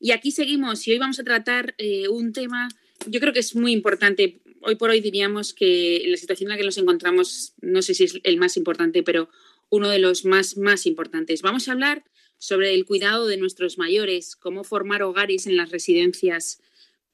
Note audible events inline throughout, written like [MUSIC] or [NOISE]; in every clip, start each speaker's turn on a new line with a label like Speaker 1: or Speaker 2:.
Speaker 1: Y aquí seguimos y hoy vamos a tratar eh, un tema, yo creo que es muy importante. Hoy por hoy diríamos que la situación en la que nos encontramos, no sé si es el más importante, pero uno de los más, más importantes. Vamos a hablar sobre el cuidado de nuestros mayores, cómo formar hogares en las residencias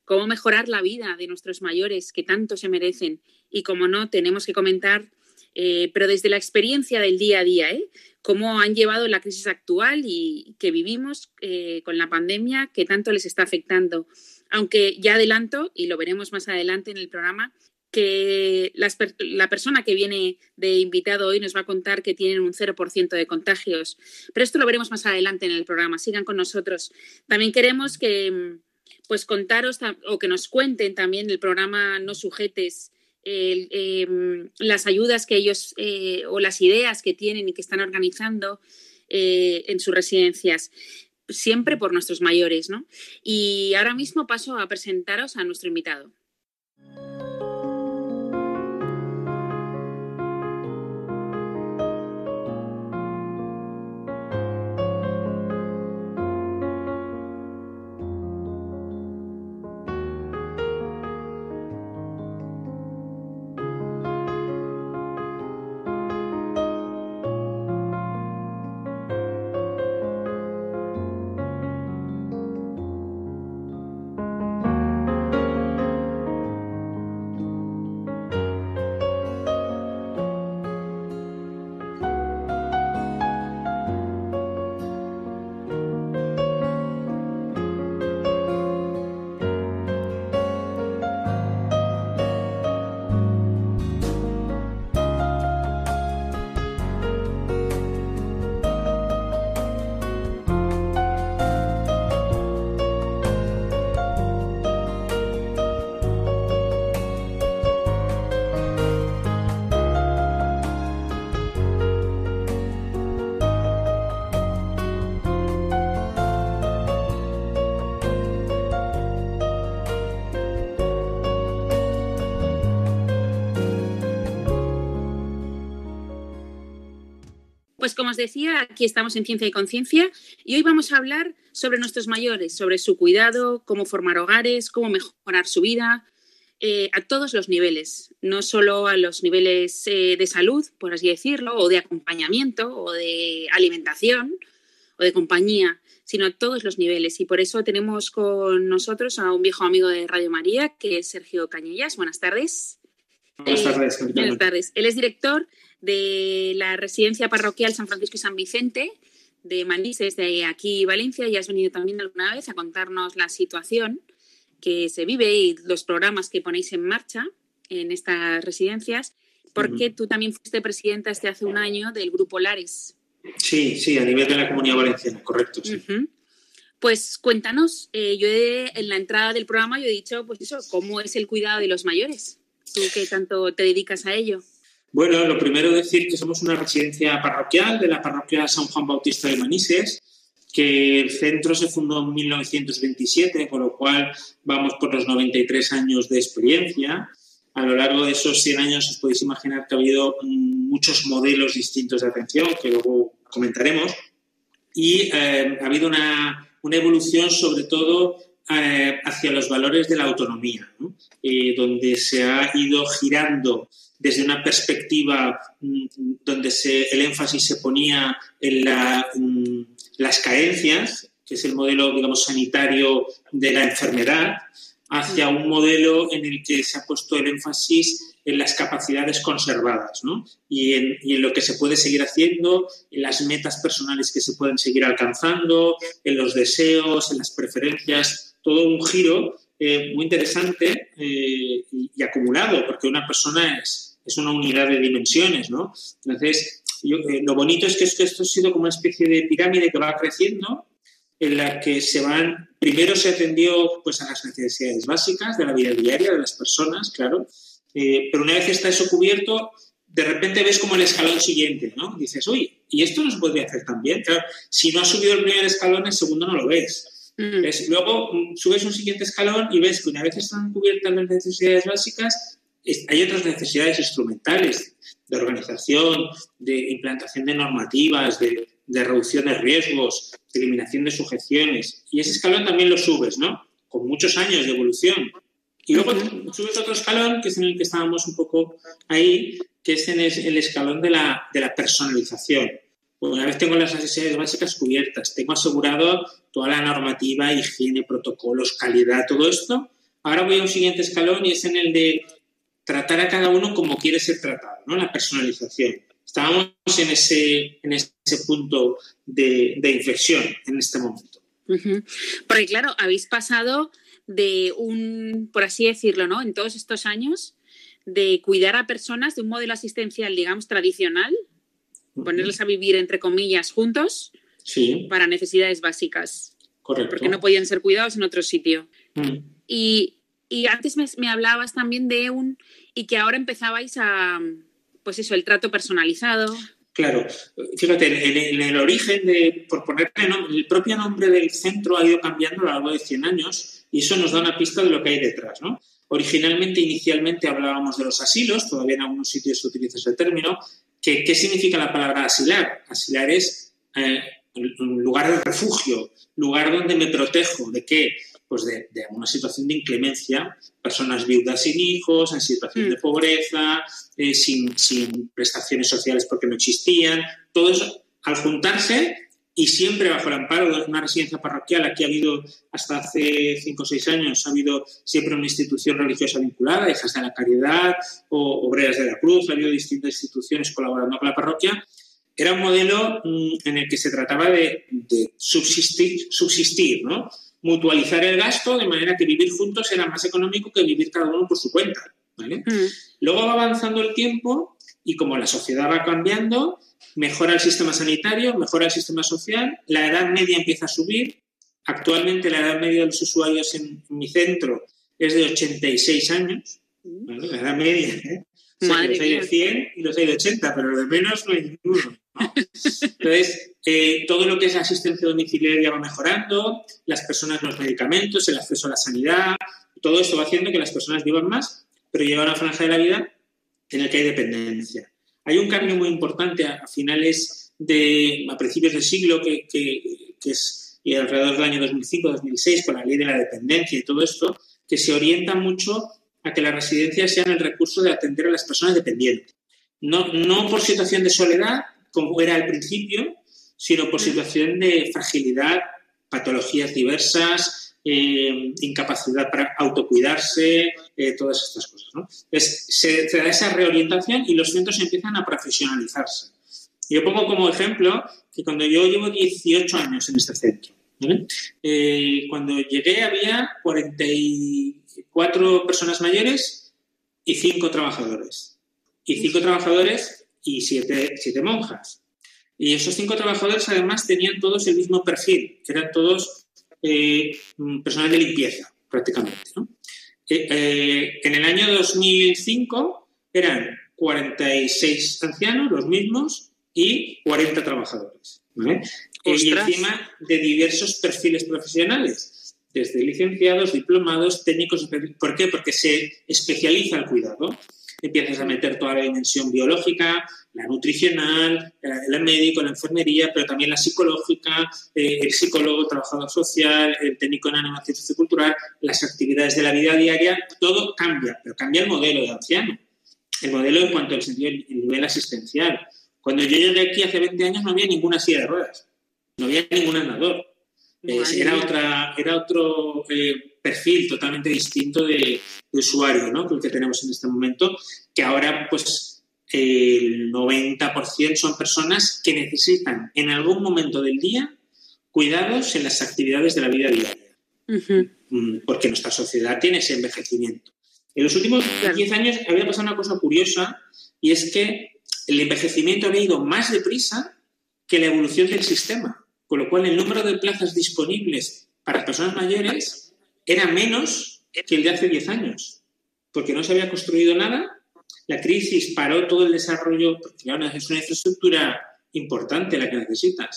Speaker 1: cómo mejorar la vida de nuestros mayores que tanto se merecen. Y como no, tenemos que comentar, eh, pero desde la experiencia del día a día, ¿eh? cómo han llevado la crisis actual y que vivimos eh, con la pandemia que tanto les está afectando. Aunque ya adelanto, y lo veremos más adelante en el programa, que la persona que viene de invitado hoy nos va a contar que tienen un 0% de contagios. Pero esto lo veremos más adelante en el programa. Sigan con nosotros. También queremos que pues contaros o que nos cuenten también el programa No Sujetes, em, las ayudas que ellos eh, o las ideas que tienen y que están organizando eh, en sus residencias, siempre por nuestros mayores, ¿no? Y ahora mismo paso a presentaros a nuestro invitado. Como os decía, aquí estamos en Ciencia y Conciencia y hoy vamos a hablar sobre nuestros mayores, sobre su cuidado, cómo formar hogares, cómo mejorar su vida, eh, a todos los niveles, no solo a los niveles eh, de salud, por así decirlo, o de acompañamiento, o de alimentación, o de compañía, sino a todos los niveles. Y por eso tenemos con nosotros a un viejo amigo de Radio María, que es Sergio Cañellas. Buenas tardes.
Speaker 2: Buenas tardes.
Speaker 1: buenas tardes. Él es director de la residencia parroquial San Francisco y San Vicente de Manises, de aquí Valencia, y has venido también alguna vez a contarnos la situación que se vive y los programas que ponéis en marcha en estas residencias, porque tú también fuiste presidenta este hace un año del Grupo Lares.
Speaker 2: Sí, sí, a nivel de la comunidad valenciana, correcto.
Speaker 1: Pues cuéntanos, eh, yo en la entrada del programa yo he dicho, pues eso, ¿cómo es el cuidado de los mayores? Tú que tanto te dedicas a ello.
Speaker 2: Bueno, lo primero decir que somos una residencia parroquial de la parroquia San Juan Bautista de Manises, que el centro se fundó en 1927, con lo cual vamos por los 93 años de experiencia. A lo largo de esos 100 años os podéis imaginar que ha habido muchos modelos distintos de atención, que luego comentaremos, y eh, ha habido una, evolución sobre todo eh, hacia los valores de la autonomía, eh, donde se ha ido girando desde una perspectiva mm, donde el énfasis se ponía en mm, las carencias que es el modelo, digamos, sanitario de la enfermedad, hacia un modelo en el que se ha puesto el énfasis en las capacidades conservadas ¿no? y, en, lo que se puede seguir haciendo, en las metas personales que se pueden seguir alcanzando, en los deseos, en las preferencias, todo un giro eh, muy interesante eh, y, acumulado, porque una persona es, es, una unidad de dimensiones. ¿no? Entonces, yo, eh, lo bonito es que esto, esto ha sido como una especie de pirámide que va creciendo en la que se van, primero se atendió pues, a las necesidades básicas de la vida diaria de las personas, claro, eh, pero una vez está eso cubierto, de repente ves como el escalón siguiente, ¿no? Dices, uy, ¿y esto no se podría hacer también? Claro, si no has subido el primer escalón, el segundo no lo ves. Mm. ¿Ves? Luego mm, subes un siguiente escalón y ves que una vez están cubiertas las necesidades básicas, hay otras necesidades instrumentales de organización, de implantación de normativas, de, de reducción de riesgos, de eliminación de sujeciones. Y ese escalón también lo subes, ¿no? Con muchos años de evolución. Y luego subes otro escalón, que es en el que estábamos un poco ahí, que es en el escalón de la, de la personalización. Una vez tengo las necesidades básicas cubiertas, tengo asegurado toda la normativa, higiene, protocolos, calidad, todo esto, ahora voy a un siguiente escalón y es en el de tratar a cada uno como quiere ser tratado, ¿no? La personalización. Estábamos en ese, en ese punto de, de inflexión en este momento.
Speaker 1: Uh -huh. Porque claro, habéis pasado de un, por así decirlo, ¿no? En todos estos años, de cuidar a personas de un modelo asistencial, digamos, tradicional, uh -huh. ponerlos a vivir, entre comillas, juntos,
Speaker 2: sí.
Speaker 1: para necesidades básicas.
Speaker 2: Correcto.
Speaker 1: Porque no podían ser cuidados en otro sitio.
Speaker 2: Uh -huh.
Speaker 1: y, y, antes me, hablabas también de un, y que ahora empezabais a, pues eso, el trato personalizado.
Speaker 2: Claro, fíjate, en, el origen de, por ponerle el propio nombre del centro ha ido cambiando a lo largo de 100 años y eso nos da una pista de lo que hay detrás, ¿no? Originalmente, inicialmente hablábamos de los asilos, todavía en algunos sitios se utiliza ese término. ¿Qué, qué significa la palabra asilar? Asilar es eh, un lugar de refugio, lugar donde me protejo. ¿De qué? Pues de, de una situación de inclemencia, personas viudas sin hijos, en situación mm. de pobreza, eh, sin, sin prestaciones sociales porque no existían. Todo eso, al juntarse, y siempre bajo el amparo de una residencia parroquial. Aquí ha habido, hasta hace cinco o seis años, ha habido siempre una institución religiosa vinculada, Hijas de la Caridad o Obreras de la Cruz, ha habido distintas instituciones colaborando con la parroquia. Era un modelo mmm, en el que se trataba de, de subsistir, subsistir ¿no? Mutualizar el gasto de manera que vivir juntos era más económico que vivir cada uno por su cuenta. ¿vale? Mm. Luego va avanzando el tiempo y como la sociedad va cambiando, mejora el sistema sanitario, mejora el sistema social, la edad media empieza a subir. Actualmente la edad media de los usuarios en mi centro es de 86 años, ¿vale? la edad media. ¿eh? O sea, los hay de 100 y los hay de 80, pero los de menos no hay ninguno. ¿no? [LAUGHS] Entonces, eh, todo lo que es asistencia domiciliaria va mejorando, las personas, los medicamentos, el acceso a la sanidad, todo esto va haciendo que las personas vivan más, pero llega una franja de la vida en la que hay dependencia. Hay un cambio muy importante a, finales de, a principios del siglo, que, que, que es y alrededor del año 2005-2006, con la ley de la dependencia y todo esto, que se orienta mucho a que las residencias sean el recurso de atender a las personas dependientes. No, no por situación de soledad, como era al principio, sino por situación de fragilidad, patologías diversas, eh, incapacidad para autocuidarse, eh, todas estas cosas. ¿no? Se, se, da esa reorientación y los centros empiezan a profesionalizarse. Yo pongo como ejemplo que cuando yo llevo 18 años en este centro, ¿vale? eh, cuando llegué había 44 personas mayores y 5 trabajadores. Y 5 trabajadores y 7 monjas. Y esos 5 trabajadores además tenían todos el mismo perfil, que eran todos eh, personal de limpieza, prácticamente. ¿no? Eh, eh, en el año 2005 eran 46 ancianos, los mismos, y 40 trabajadores. ¿vale? y encima de diversos perfiles profesionales, desde licenciados, diplomados, técnicos. ¿Por qué? Porque se especializa el cuidado. Empiezas a meter toda la dimensión biológica, la nutricional, el médico, la enfermería, pero también la psicológica, eh, el psicólogo, el trabajador social, el técnico en animación sociocultural, las actividades de la vida diaria, todo cambia, pero cambia el modelo de anciano. El modelo en cuanto al sentido, el nivel asistencial. Cuando yo llegué aquí hace 20 años no había ninguna silla de ruedas, no había ningún andador. era, otra, era otro eh, perfil totalmente distinto de, usuario ¿no? que el que tenemos en este momento, que ahora pues el 90% son personas que necesitan en algún momento del día cuidados en las actividades de la vida diaria, mm, porque nuestra sociedad tiene ese envejecimiento. En los últimos 10 años había pasado una cosa curiosa y es que el envejecimiento había ido más deprisa que la evolución del sistema, con lo cual el número de plazas disponibles para personas mayores era menos que el de hace 10 años, porque no se había construido nada, la crisis paró todo el desarrollo, porque es una infraestructura importante la que necesitas.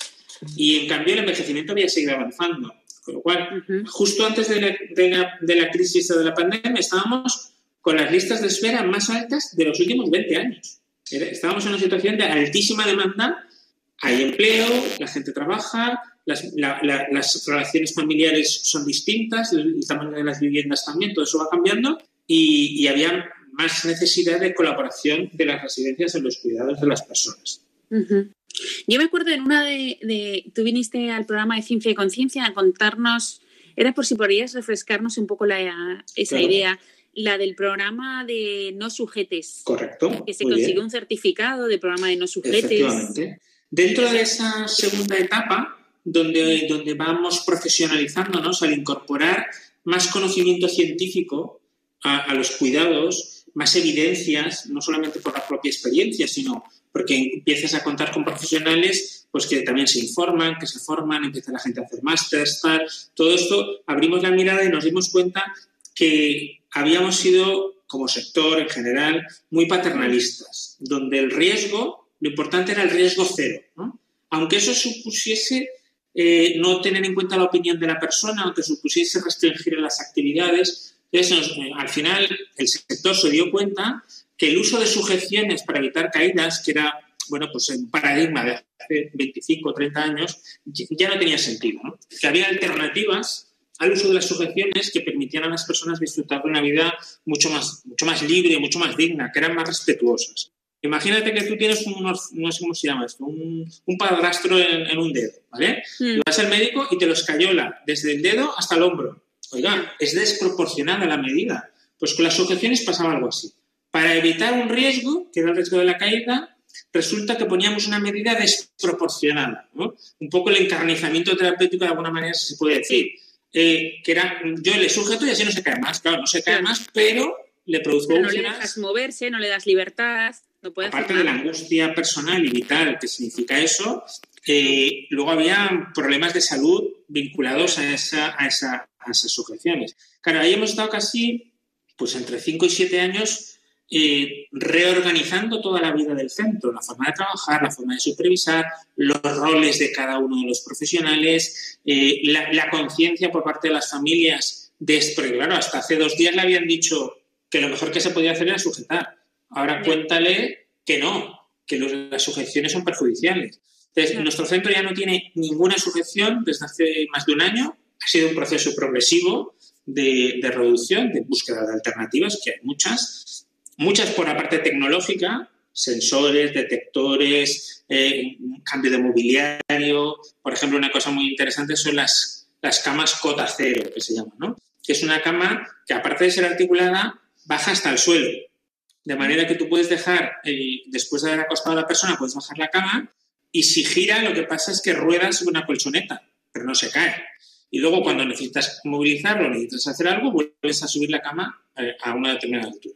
Speaker 2: Y en cambio el envejecimiento había seguido avanzando. Con lo cual, justo antes de la, de, la, crisis de la pandemia, estábamos con las listas de espera más altas de los últimos 20 años. Estábamos en una situación de altísima demanda, hay empleo, la gente trabaja, las, las relaciones familiares son distintas, el tamaño de las viviendas también, todo eso va cambiando y, y había más necesidad de colaboración de las residencias en los cuidados de las personas.
Speaker 1: Yo me acuerdo en una de, Tú viniste al programa de Ciencia y Conciencia a contarnos, era por si podrías refrescarnos un poco la, esa idea, la del programa de no sujetes.
Speaker 2: Correcto.
Speaker 1: Que se consiguió un certificado de programa de no sujetes.
Speaker 2: Efectivamente. Dentro de esa segunda etapa, donde, donde vamos profesionalizándonos al incorporar más conocimiento científico a los cuidados, más evidencias, no solamente por la propia experiencia, sino porque empiezas a contar con profesionales pues que también se informan, que se forman, empieza la gente a hacer másters, tal. Todo esto abrimos la mirada y nos dimos cuenta que habíamos sido, como sector en general, muy paternalistas, donde el riesgo, lo importante era el riesgo cero. Aunque eso supusiese eh, no tener en cuenta la opinión de la persona, aunque supusiese restringir las actividades, entonces, eh, al final el sector se dio cuenta que el uso de sujeciones para evitar caídas, que era bueno, pues un paradigma de hace 25 o 30 años, ya no tenía sentido. Que había alternativas al uso de las sujeciones que permitían a las personas disfrutar de una vida mucho más, mucho más libre, mucho más digna, que eran más respetuosas. Imagínate que tú tienes unos, no sé cómo se llama esto, un, un padrastro en, un dedo, ¿vale? Mm. vas al médico y te lo escayola desde el dedo hasta el hombro. Oiga, es desproporcionada la medida. Pues con las sujeciones pasaba algo así. Para evitar un riesgo, que era el riesgo de la caída, resulta que poníamos una medida desproporcionada. Un poco el encarnizamiento terapéutico de alguna manera se puede decir. Eh, que era, yo le sujeto y así no se cae más. Claro, no se cae más, pero le produzco
Speaker 1: No le dejas moverse, no le das libertad. No
Speaker 2: Aparte de la angustia personal y vital que significa eso, eh, luego había problemas de salud vinculados a, esa, a, esa, a esas sujeciones. Claro, ahí hemos estado casi pues entre 5 y 7 años eh, reorganizando toda la vida del centro, la forma de trabajar, la forma de supervisar, los roles de cada uno de los profesionales, eh, la, conciencia por parte de las familias de esto. Porque claro, hasta hace dos días le habían dicho que lo mejor que se podía hacer era sujetar. Ahora cuéntale que no, que las sujeciones son perjudiciales. Entonces, nuestro centro ya no tiene ninguna sujeción desde hace más de un año. Ha sido un proceso progresivo de, de reducción, de búsqueda de alternativas, que hay muchas, Muchas por la parte tecnológica, sensores, detectores, eh, cambio de mobiliario. Por ejemplo, una cosa muy interesante son las, las camas cota cero, que se llaman, ¿no? Que es una cama que, aparte de ser articulada, baja hasta el suelo. De manera que tú puedes dejar, eh, después de haber acostado a la persona, puedes bajar la cama y si gira, lo que pasa es que rueda sobre una colchoneta, pero no se cae. Y luego, cuando necesitas movilizarlo, necesitas hacer algo, vuelves a subir la cama eh, a una determinada altura.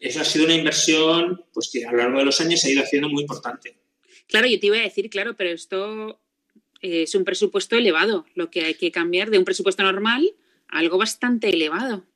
Speaker 2: Eso ha sido una inversión pues, que a lo largo de los años se ha ido haciendo muy importante.
Speaker 1: Claro, yo te iba a decir, claro, pero esto eh, es un presupuesto elevado, lo que hay que cambiar de un presupuesto normal a algo bastante elevado.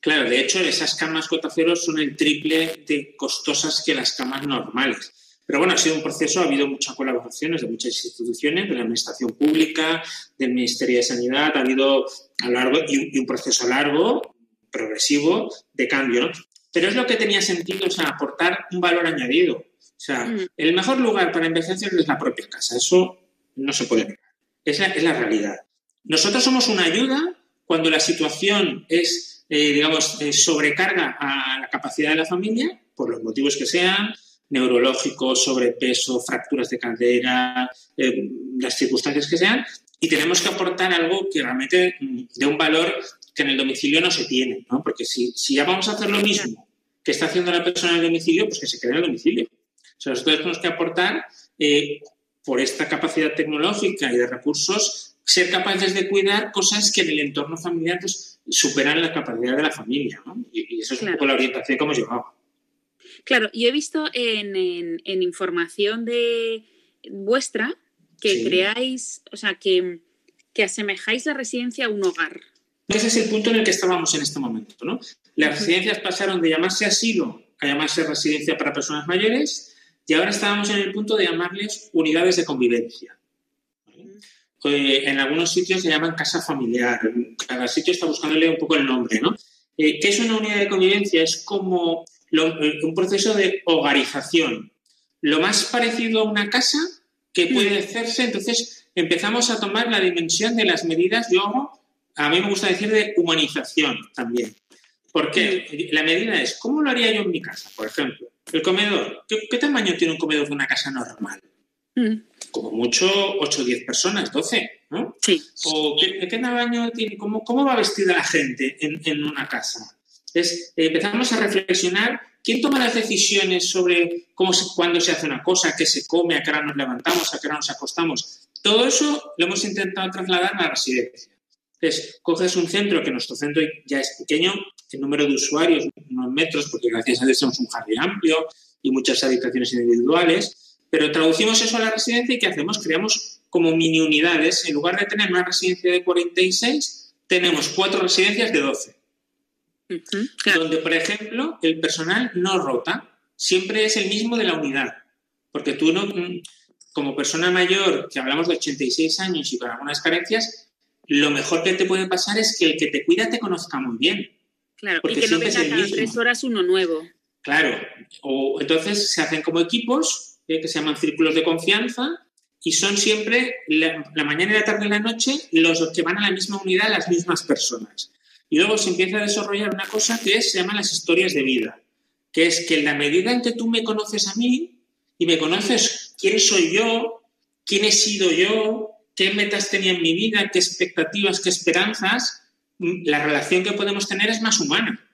Speaker 2: Claro, de hecho, esas camas cotaceros son el triple de costosas que las camas normales. Pero bueno, ha sido un proceso, ha habido muchas colaboraciones de muchas instituciones, de la Administración Pública, del Ministerio de Sanidad, ha habido a lo largo y un proceso largo, progresivo, de cambio. ¿no? Pero es lo que tenía sentido, o sea, aportar un valor añadido. O sea, mm. el mejor lugar para envejecer es la propia casa. Eso no se puede negar. Es la, es la realidad. Nosotros somos una ayuda cuando la situación es, eh, digamos, eh, sobrecarga a la capacidad de la familia, por los motivos que sean, neurológicos, sobrepeso, fracturas de cadera, eh, las circunstancias que sean, y tenemos que aportar algo que realmente mm, de un valor que en el domicilio no se tiene, ¿no? Porque si, si ya vamos a hacer lo mismo que está haciendo la persona en el domicilio, pues que se quede en el domicilio. O sea, nosotros tenemos que aportar, por esta capacidad tecnológica y de recursos, ser capaces de cuidar cosas que en el entorno familiar pues, superan la capacidad de la familia. ¿no? Y, eso es un poco la orientación que hemos llevado.
Speaker 1: Claro, yo he visto en, información de vuestra que creáis, o sea, que, que asemejáis la residencia a un hogar.
Speaker 2: Ese es el punto en el que estábamos en este momento. ¿no? Las residencias pasaron de llamarse asilo a llamarse residencia para personas mayores y ahora estábamos en el punto de llamarles unidades de convivencia. Eh, en algunos sitios se llaman casa familiar, cada sitio está buscándole un poco el nombre. ¿no? Eh, ¿Qué es una unidad de convivencia? Es como eh, un proceso de hogarización. Lo más parecido a una casa que puede mm. hacerse, entonces empezamos a tomar la dimensión de las medidas, yo a mí me gusta decir de humanización también. Porque la medida es, ¿cómo lo haría yo en mi casa? Por ejemplo, el comedor. ¿Qué, tamaño tiene un comedor de una casa normal? Mm. Como mucho 8 o 10 personas, 12, ¿no?
Speaker 1: Sí.
Speaker 2: ¿O qué, tamaño tiene? ¿Cómo, ¿Cómo, va vestida la gente en, una casa? Es, empezamos a reflexionar quién toma las decisiones sobre cómo se, cuándo se hace una cosa, qué se come, a qué hora nos levantamos, a qué hora nos acostamos. Todo eso lo hemos intentado trasladar a la residencia. Entonces, coges un centro, que nuestro centro ya es pequeño, el número de usuarios, unos metros, porque gracias a Dios tenemos un jardín amplio y muchas habitaciones individuales, pero traducimos eso a la residencia y ¿qué hacemos? Creamos como mini unidades. En lugar de tener una residencia de 46, tenemos cuatro residencias de 12. Donde, por ejemplo, el personal no rota, siempre es el mismo de la unidad. Porque tú no, como persona mayor, que hablamos de 86 años y con algunas carencias, lo mejor que te puede pasar es que el que te cuida te conozca muy bien.
Speaker 1: Claro, y que no venga cada tres horas uno nuevo.
Speaker 2: Claro, o entonces se hacen como equipos que se llaman círculos de confianza y son siempre la, mañana y la tarde y la noche los que van a la misma unidad, las mismas personas. Y luego se empieza a desarrollar una cosa que se llama las historias de vida, que es que en la medida en que tú me conoces a mí y me conoces quién soy yo, quién he sido yo, qué metas tenía en mi vida, qué expectativas, qué esperanzas, mm, la relación que podemos tener es más humana.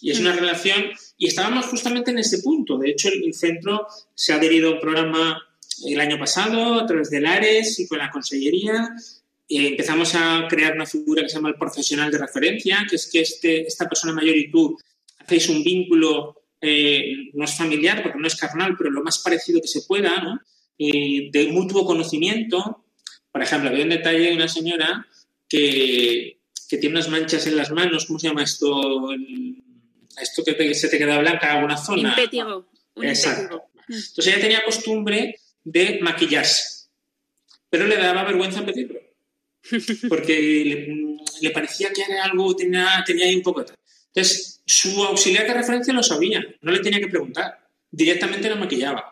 Speaker 2: Y es una mm. relación, y estábamos justamente en ese punto. De hecho, el, centro se ha adherido a un programa el año pasado a través del ARES y con la Consellería. Y empezamos a crear una figura que se llama el profesional de referencia, que es que este, esta persona mayor y tú hacéis un vínculo, eh, no es familiar porque no es carnal, pero lo más parecido que se pueda, ¿no? Eh, de mutuo conocimiento, por ejemplo, había un detalle de una señora que, tiene unas manchas en las manos, ¿cómo se llama esto? Esto que se te queda blanca en alguna zona.
Speaker 1: Impétigo.
Speaker 2: Exacto. Entonces ella tenía costumbre de maquillarse, pero le daba vergüenza pedirlo, [LAUGHS] porque le, parecía que era algo, tenía, tenía ahí un poco de... Entonces, su auxiliar de referencia lo sabía, no le tenía que preguntar, directamente lo maquillaba.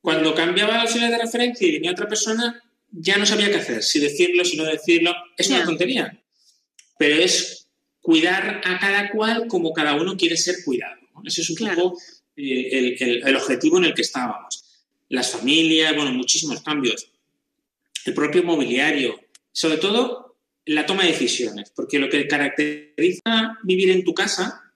Speaker 2: Cuando cambiaba el auxiliar de referencia y venía otra persona, ya no sabía qué hacer, si decirlo, si no decirlo. Es una tontería, pero es cuidar a cada cual como cada uno quiere ser cuidado. Ese es un poco eh, el, objetivo en el que estábamos. Las familias, bueno, muchísimos cambios. El propio mobiliario, sobre todo la toma de decisiones, porque lo que caracteriza vivir en tu casa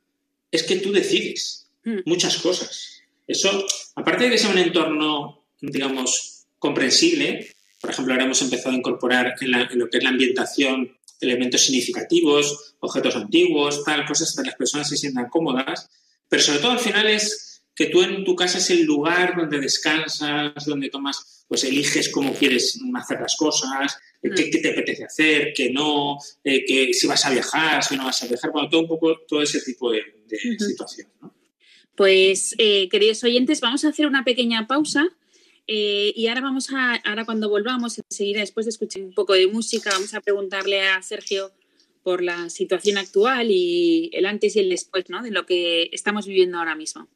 Speaker 2: es que tú decides mm. muchas cosas. Eso, aparte de que sea un entorno, digamos, comprensible, por ejemplo, ahora hemos empezado a incorporar en, lo que es la ambientación elementos significativos, objetos antiguos, tal, cosas para que las personas se sientan cómodas. Pero sobre todo al final es que tú en tu casa es el lugar donde descansas, donde tomas, pues eliges cómo quieres hacer las cosas, qué, mm. te apetece hacer, qué no, eh, que si vas a viajar, si no vas a viajar, bueno, todo un poco todo ese tipo de, situación.
Speaker 1: Pues, eh, queridos oyentes, vamos a hacer una pequeña pausa eh, y ahora vamos a, ahora cuando volvamos, enseguida después de escuchar un poco de música, vamos a preguntarle a Sergio por la situación actual y el antes y el después, ¿no? De lo que estamos viviendo ahora mismo.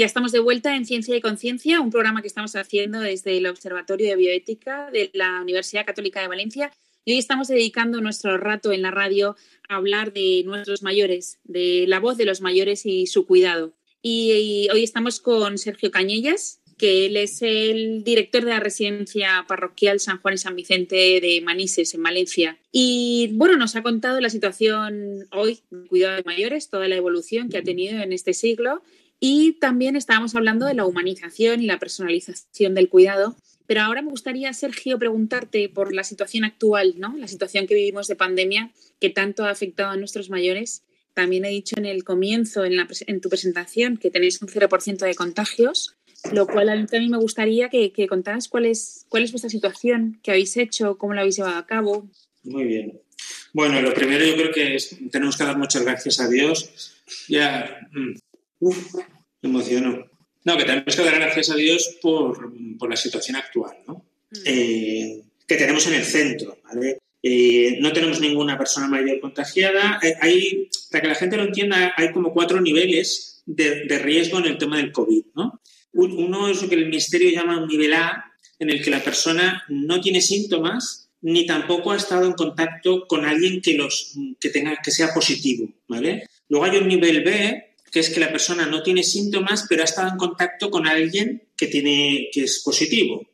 Speaker 1: Ya estamos de vuelta en Ciencia y Conciencia, un programa que estamos haciendo desde el Observatorio de Bioética de la Universidad Católica de Valencia. Y hoy estamos dedicando nuestro rato en la radio a hablar de nuestros mayores, de la voz de los mayores y su cuidado. Y, hoy estamos con Sergio Cañellas, que él es el director de la residencia parroquial San Juan y San Vicente de Manises, en Valencia. Y bueno, nos ha contado la situación hoy del cuidado de mayores, toda la evolución que ha tenido en este siglo y también estábamos hablando de la humanización y la personalización del cuidado. Pero ahora me gustaría, Sergio, preguntarte por la situación actual, ¿no? La situación que vivimos de pandemia que tanto ha afectado a nuestros mayores. También he dicho en el comienzo, en, la, en tu presentación, que tenéis un 0% de contagios, lo cual a mí también me gustaría que, que contaras cuál es, cuál es vuestra situación, qué habéis hecho, cómo lo habéis llevado a cabo.
Speaker 2: Muy bien. Bueno, lo primero yo creo que es, tenemos que dar muchas gracias a Dios. Ya, mm, Uf, me emociono. No, que tenemos que dar gracias a Dios por, la situación actual, ¿no? Mm. Eh, que tenemos en el centro, ¿vale? Eh, no tenemos ninguna persona mayor contagiada. Eh, hay, para que la gente lo entienda, hay como cuatro niveles de, riesgo en el tema del COVID, ¿no? Uno es lo que el Ministerio llama un nivel A, en el que la persona no tiene síntomas ni tampoco ha estado en contacto con alguien que, los, que, tenga, que sea positivo, ¿vale? Luego hay un nivel B, que es que la persona no tiene síntomas, pero ha estado en contacto con alguien que, tiene, que es positivo.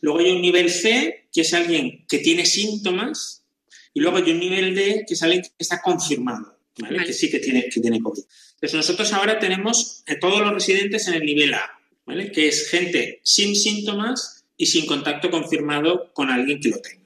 Speaker 2: Luego hay un nivel C, que es alguien que tiene síntomas, y luego hay un nivel D, que es alguien que está confirmado, que sí que tiene, que tiene COVID. Entonces nosotros ahora tenemos a todos los residentes en el nivel A, que es gente sin síntomas y sin contacto confirmado con alguien que lo tenga.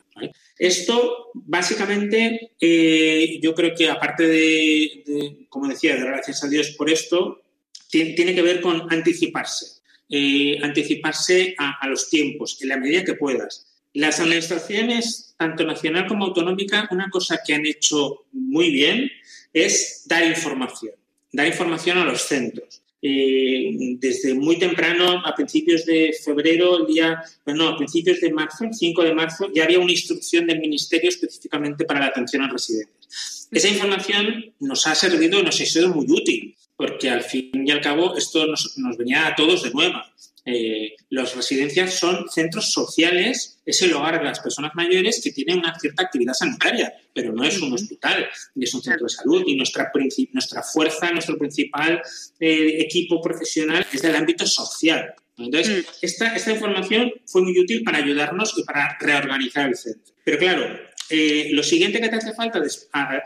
Speaker 2: Esto, básicamente, eh, yo creo que aparte de, como decía, de gracias a Dios por esto, tiene, que ver con anticiparse, eh, anticiparse a, los tiempos, en la medida que puedas. Las administraciones, tanto nacional como autonómica, una cosa que han hecho muy bien es dar información, dar información a los centros. Eh, desde muy temprano, a principios de febrero, el día, bueno, a principios de marzo, el 5 de marzo, ya había una instrucción del Ministerio específicamente para la atención a residentes. Esa información nos ha servido, nos ha sido muy útil, porque al fin y al cabo esto nos, venía a todos de nueva. Eh, las residencias son centros sociales, es el hogar de las personas mayores que tienen una cierta actividad sanitaria, pero no es un hospital, es un centro de salud, y nuestra, nuestra fuerza, nuestro principal eh, equipo profesional es del ámbito social. Entonces, mm. esta, esta información fue muy útil para ayudarnos y para reorganizar el centro. Pero claro, eh, lo siguiente que te hace falta,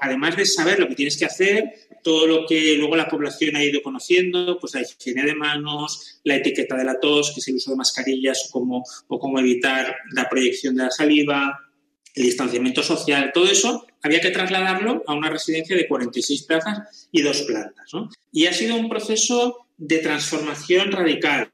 Speaker 2: además de saber lo que tienes que hacer, todo lo que luego la población ha ido conociendo, pues la higiene de manos, la etiqueta de la tos, que es el uso de mascarillas o cómo, evitar la proyección de la saliva, el distanciamiento social, todo eso había que trasladarlo a una residencia de 46 plazas y dos plantas. Y ha sido un proceso de transformación radical,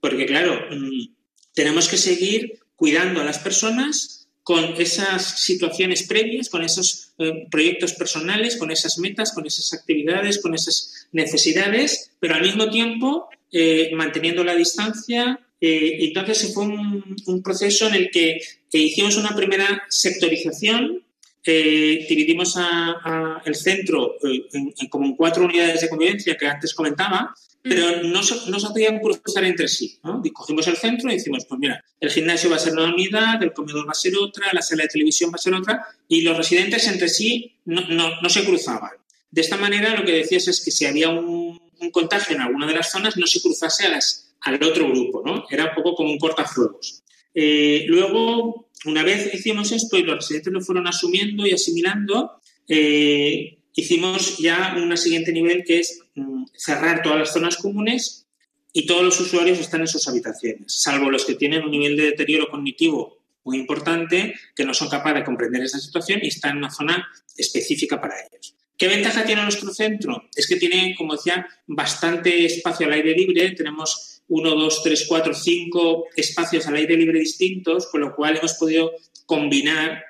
Speaker 2: porque claro, mm, tenemos que seguir cuidando a las personas con esas situaciones previas, con esos eh, proyectos personales, con esas metas, con esas actividades, con esas necesidades, pero al mismo tiempo eh, manteniendo la distancia. Eh, entonces fue un, proceso en el que, hicimos una primera sectorización, dividimos a, el centro en, como en cuatro unidades de convivencia que antes comentaba, pero no, no se podían cruzar entre sí. ¿no? cogimos el centro y decimos, pues mira, el gimnasio va a ser una unidad, el comedor va a ser otra, la sala de televisión va a ser otra, y los residentes entre sí no, no, no se cruzaban. De esta manera, lo que decías es que si había un, un contagio en alguna de las zonas, no se cruzase a las, al otro grupo, ¿no? Era un poco como un cortafuegos. Eh, luego, una vez hicimos esto y los residentes lo fueron asumiendo y asimilando, eh, hicimos ya un siguiente nivel que es mm, cerrar todas las zonas comunes y todos los usuarios están en sus habitaciones, salvo los que tienen un nivel de deterioro cognitivo muy importante, que no son capaces de comprender esa situación y están en una zona específica para ellos. ¿Qué ventaja tiene nuestro centro? Es que tiene, como decía, bastante espacio al aire libre. Tenemos uno, dos, tres, cuatro, cinco espacios al aire libre distintos, con lo cual hemos podido combinar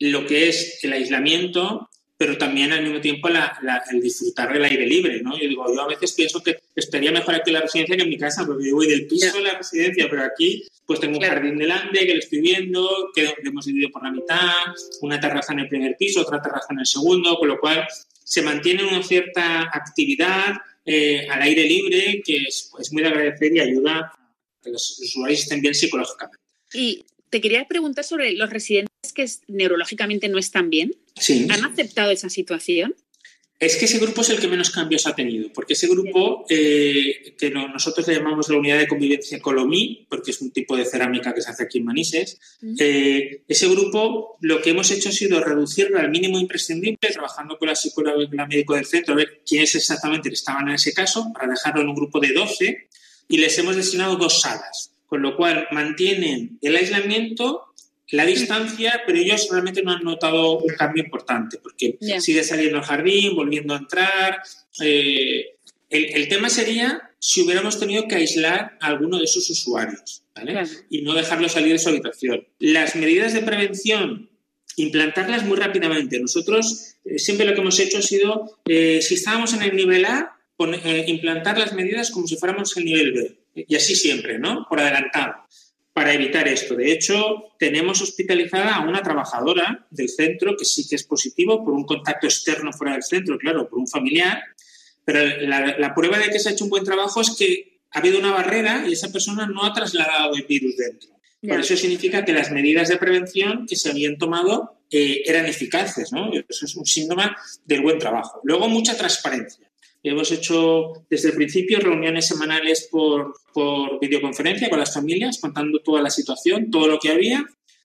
Speaker 2: lo que es el aislamiento pero también al mismo tiempo el disfrutar del aire libre, ¿no? Yo digo, yo a veces pienso que estaría mejor aquí en la residencia que en mi casa, porque yo voy del piso a la residencia, pero aquí pues tengo un jardín delante que lo estoy viendo, que hemos dividido por la mitad, una terraza en el primer piso, otra terraza en el segundo, con lo cual se mantiene una cierta actividad eh, al aire libre, que es, muy de agradecer y ayuda a que los usuarios estén bien psicológicamente.
Speaker 1: Y te quería preguntar sobre los residentes que neurológicamente no están bien.
Speaker 2: Sí.
Speaker 1: ¿Han aceptado esa situación?
Speaker 2: Es que ese grupo es el que menos cambios ha tenido, porque ese grupo, eh, que nosotros le llamamos la unidad de convivencia Colomí, porque es un tipo de cerámica que se hace aquí en Manises, eh, ese grupo lo que hemos hecho ha sido reducirlo al mínimo imprescindible, trabajando con la psicóloga y la médico del centro, a ver quiénes exactamente estaban en ese caso, para dejarlo en un grupo de 12, y les hemos destinado dos salas, con lo cual mantienen el aislamiento la distancia, pero ellos realmente no han notado un cambio importante, porque sigue saliendo al jardín, volviendo a entrar. Eh, el, tema sería si hubiéramos tenido que aislar a alguno de sus usuarios ¿vale? y no dejarlo salir de su habitación. Las medidas de prevención, implantarlas muy rápidamente. Nosotros eh, siempre lo que hemos hecho ha sido, eh, si estábamos en el nivel A, implantar las medidas como si fuéramos en el nivel B. Y así siempre, ¿no? Por adelantado para evitar esto. De hecho, tenemos hospitalizada a una trabajadora del centro que sí que es positivo por un contacto externo fuera del centro, claro, por un familiar, pero la, prueba de que se ha hecho un buen trabajo es que ha habido una barrera y esa persona no ha trasladado el virus dentro. Por eso significa que las medidas de prevención que se habían tomado eh, eran eficaces, ¿no? Eso es un síntoma del buen trabajo. Luego, mucha transparencia. Hemos hecho desde el principio reuniones semanales por, por videoconferencia con las familias, contando toda la situación, todo lo que había.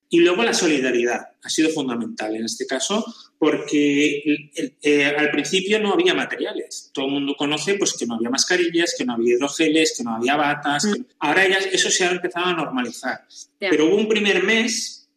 Speaker 2: Y luego la solidaridad ha sido fundamental en este caso porque eh, al principio no había materiales. Todo el mundo conoce pues, que no había mascarillas, que no había hidrogeles, que no había batas. Mm. Ahora ya eso se ha empezado a normalizar. Pero hubo un primer mes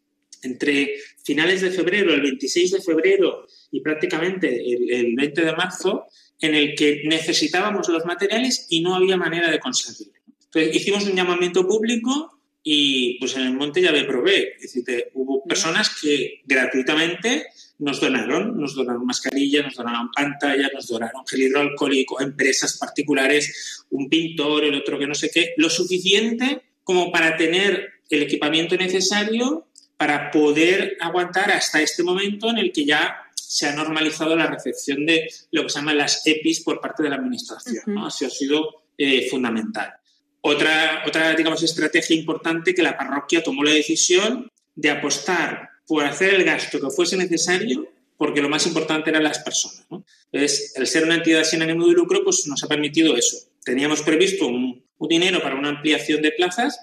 Speaker 2: entre finales de febrero, el 26 de febrero y prácticamente el, el 20 de marzo, en el que necesitábamos los materiales y no había manera de conseguirlo. Entonces hicimos un llamamiento público y pues en el monte ya me probé. Es decir, hubo personas que gratuitamente nos donaron, nos donaron mascarillas, nos donaron pantallas, nos donaron gel hidroalcohólico, empresas particulares, un pintor, el otro que no sé qué, lo suficiente como para tener el equipamiento necesario para poder aguantar hasta este momento en el que ya se ha normalizado la recepción de lo que se llama las EPIs por parte de la Administración. ¿no? Así ha sido eh, fundamental. Otra, otra, digamos, estrategia importante que la parroquia tomó la decisión de apostar por hacer el gasto que fuese necesario, porque lo más importante eran las personas. ¿no? Entonces, el ser una entidad sin ánimo de lucro, pues nos ha permitido eso. Teníamos previsto un, dinero para una ampliación de plazas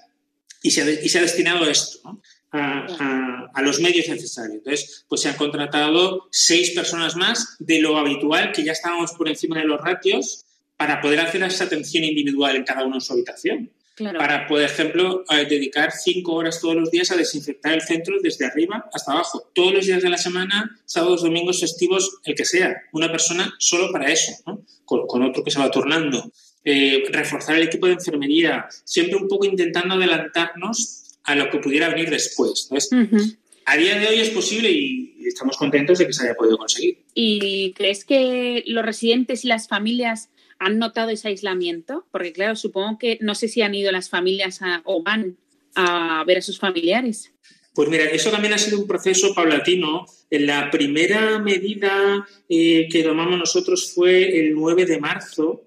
Speaker 2: y se ha, y se ha destinado a esto. ¿no? A, los medios necesarios. Entonces, pues se han contratado seis personas más de lo habitual, que ya estábamos por encima de los ratios, para poder hacer esa atención individual en cada uno en su habitación. Para, por ejemplo, eh, dedicar cinco horas todos los días a desinfectar el centro desde arriba hasta abajo, todos los días de la semana, sábados, domingos, festivos, el que sea. Una persona solo para eso, con, otro que se va turnando. Eh, reforzar el equipo de enfermería, siempre un poco intentando adelantarnos a lo que pudiera venir después. A día de hoy es posible y estamos contentos de que se haya podido conseguir.
Speaker 1: ¿Y crees que los residentes y las familias han notado ese aislamiento? Porque claro, supongo que no sé si han ido las familias o van a ver a sus familiares.
Speaker 2: Pues mira, eso también ha sido un proceso paulatino. La primera medida eh, que tomamos nosotros fue el 9 de marzo,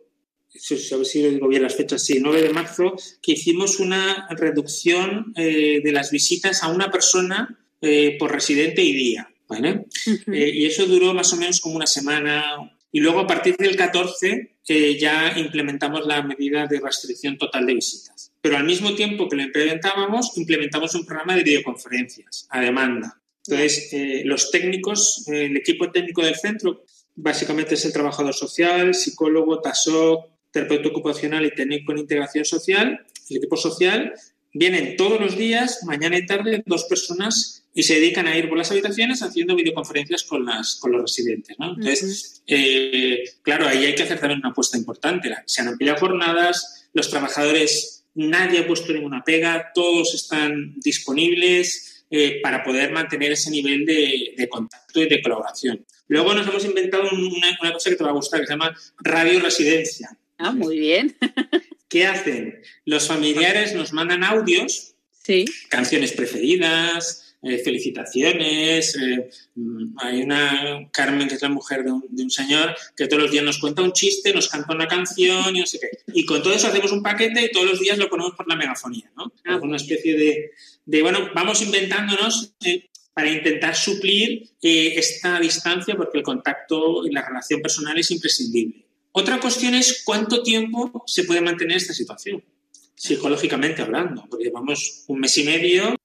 Speaker 2: a ver si digo bien las fechas, sí, 9 de marzo, que hicimos una reducción eh, de las visitas a una persona eh, por residente y día. ¿vale? Eh, y eso duró más o menos como una semana. Y luego a partir del 14 ya implementamos la medida de restricción total de visitas. Pero al mismo tiempo que lo implementábamos, implementamos un programa de videoconferencias a demanda. Entonces, los técnicos, el equipo técnico del centro, básicamente es el trabajador social, psicólogo, TASOC, terapeuta ocupacional y técnico en integración social, el equipo social, vienen todos los días, mañana y tarde, dos personas y se dedican a ir por las habitaciones haciendo videoconferencias con, las, con los residentes. ¿no? Entonces, eh, claro, ahí hay que hacer también una apuesta importante. Se han ampliado jornadas, los trabajadores, nadie ha puesto ninguna pega, todos están disponibles eh, para poder mantener ese nivel de, de, contacto y de colaboración. Luego nos hemos inventado una, una cosa que te va a gustar, que se llama radio residencia.
Speaker 1: Ah, muy bien. [LAUGHS]
Speaker 2: ¿Qué hacen? Los familiares nos mandan audios,
Speaker 1: sí.
Speaker 2: canciones preferidas, eh, felicitaciones. Eh, mm, hay una Carmen, que es la mujer de un, señor, que todos los días nos cuenta un chiste, nos canta una canción y no sé qué. Y con todo eso hacemos un paquete y todos los días lo ponemos por la megafonía, ¿no? Ah. una especie de, de, bueno, vamos inventándonos para intentar suplir esta distancia porque el contacto y la relación personal es imprescindible. Otra cuestión es cuánto tiempo se puede mantener esta situación, psicológicamente hablando, porque llevamos un mes y medio,